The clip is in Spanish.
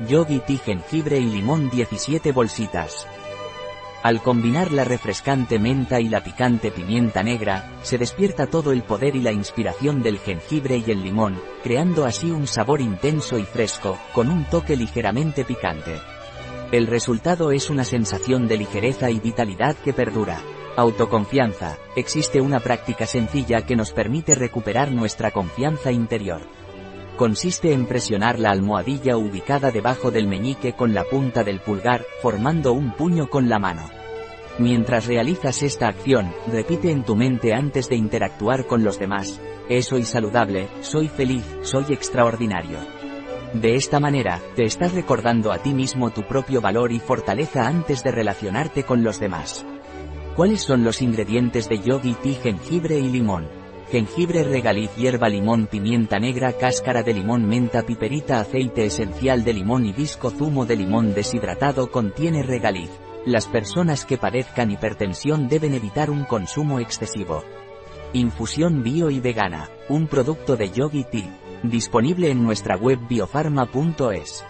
Yogi Tea jengibre y limón 17 bolsitas. Al combinar la refrescante menta y la picante pimienta negra, se despierta todo el poder y la inspiración del jengibre y el limón, creando así un sabor intenso y fresco, con un toque ligeramente picante. El resultado es una sensación de ligereza y vitalidad que perdura. Autoconfianza. Existe una práctica sencilla que nos permite recuperar nuestra confianza interior. Consiste en presionar la almohadilla ubicada debajo del meñique con la punta del pulgar, formando un puño con la mano. Mientras realizas esta acción, repite en tu mente antes de interactuar con los demás, "Es soy saludable, soy feliz, soy extraordinario. De esta manera, te estás recordando a ti mismo tu propio valor y fortaleza antes de relacionarte con los demás. ¿Cuáles son los ingredientes de yogi tea jengibre y limón? Jengibre regaliz hierba limón pimienta negra cáscara de limón menta piperita aceite esencial de limón hibisco zumo de limón deshidratado contiene regaliz. Las personas que padezcan hipertensión deben evitar un consumo excesivo. Infusión bio y vegana, un producto de Yogi Tea, disponible en nuestra web biofarma.es.